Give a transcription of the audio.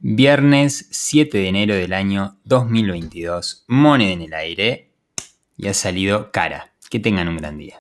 Viernes 7 de enero del año 2022, moneda en el aire y ha salido cara. Que tengan un gran día.